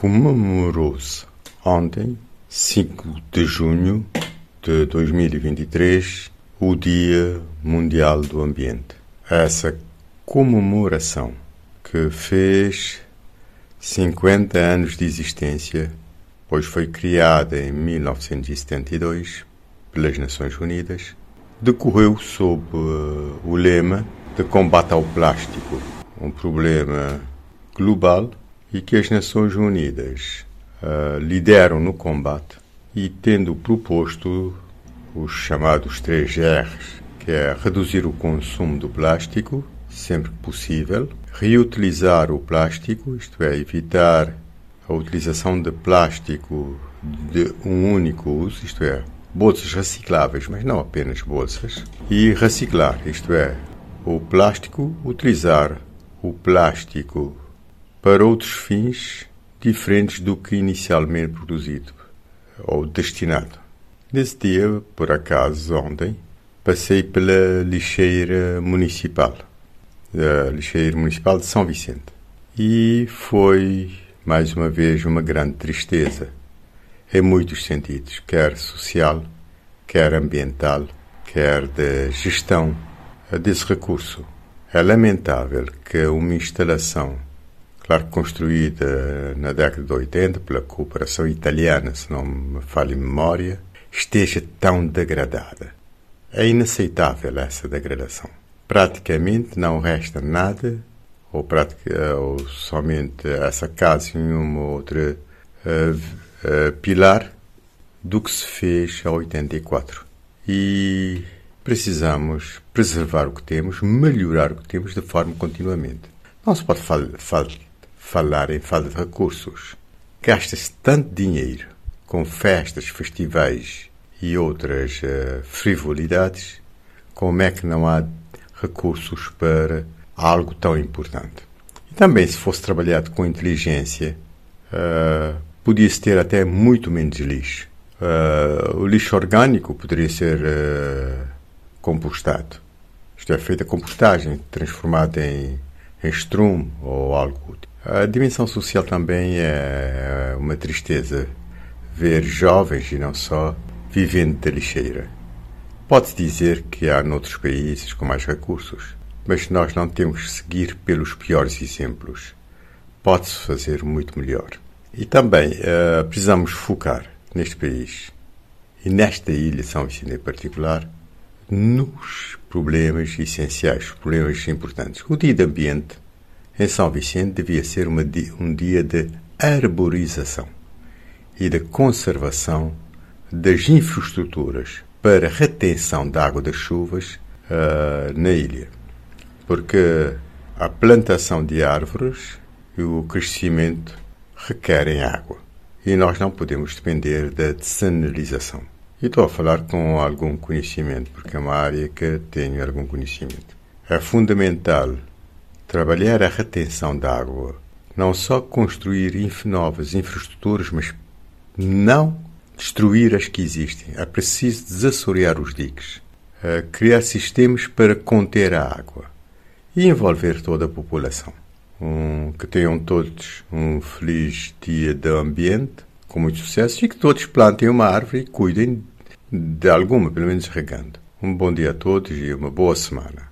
Comemorou-se ontem, 5 de junho de 2023, o Dia Mundial do Ambiente. Essa comemoração que fez 50 anos de existência, pois foi criada em 1972 pelas Nações Unidas, decorreu sob uh, o lema de combate ao plástico, um problema global e que as Nações Unidas uh, lideram no combate e tendo proposto os chamados 3 R's, que é reduzir o consumo do plástico sempre que possível, reutilizar o plástico, isto é, evitar a utilização de plástico de um único uso, isto é, bolsas recicláveis, mas não apenas bolsas, e reciclar, isto é, o plástico, utilizar o plástico para outros fins diferentes do que inicialmente produzido ou destinado. Nesse dia, por acaso, ontem, passei pela lixeira municipal, a lixeira municipal de São Vicente, e foi mais uma vez uma grande tristeza, em muitos sentidos, quer social, quer ambiental, quer de gestão desse recurso. É lamentável que uma instalação claro construída na década de 80 pela cooperação italiana, se não me falha em memória, esteja tão degradada. É inaceitável essa degradação. Praticamente não resta nada, ou, ou somente essa casa e uma outra uh, uh, pilar, do que se fez a 84. E precisamos preservar o que temos, melhorar o que temos de forma continuamente. Não se pode fal falar em falta de recursos. Gasta-se tanto dinheiro com festas, festivais e outras uh, frivolidades, como é que não há recursos para algo tão importante? E também, se fosse trabalhado com inteligência, uh, podia-se ter até muito menos lixo. Uh, o lixo orgânico poderia ser compostado. Isto é, feita compostagem, transformada em, em strum ou algo. A dimensão social também é uma tristeza ver jovens e não só vivendo da lixeira. Pode-se dizer que há noutros países com mais recursos, mas nós não temos que seguir pelos piores exemplos. Pode-se fazer muito melhor. E também uh, precisamos focar neste país e nesta ilha São Vicente em particular nos problemas essenciais, problemas importantes. O dia de ambiente em São Vicente devia ser uma, um dia de arborização e de conservação das infraestruturas para retenção da água das chuvas uh, na ilha. Porque a plantação de árvores e o crescimento requerem água. E nós não podemos depender da desanalização. E estou a falar com algum conhecimento, porque é uma área que tenho algum conhecimento. É fundamental trabalhar a retenção da água, não só construir novas infraestruturas, mas não destruir as que existem. É preciso desassorear os diques, criar sistemas para conter a água e envolver toda a população. Um, que tenham todos um feliz dia de ambiente, com muito sucesso, e que todos plantem uma árvore e cuidem de alguma, pelo menos regando. Um bom dia a todos e uma boa semana.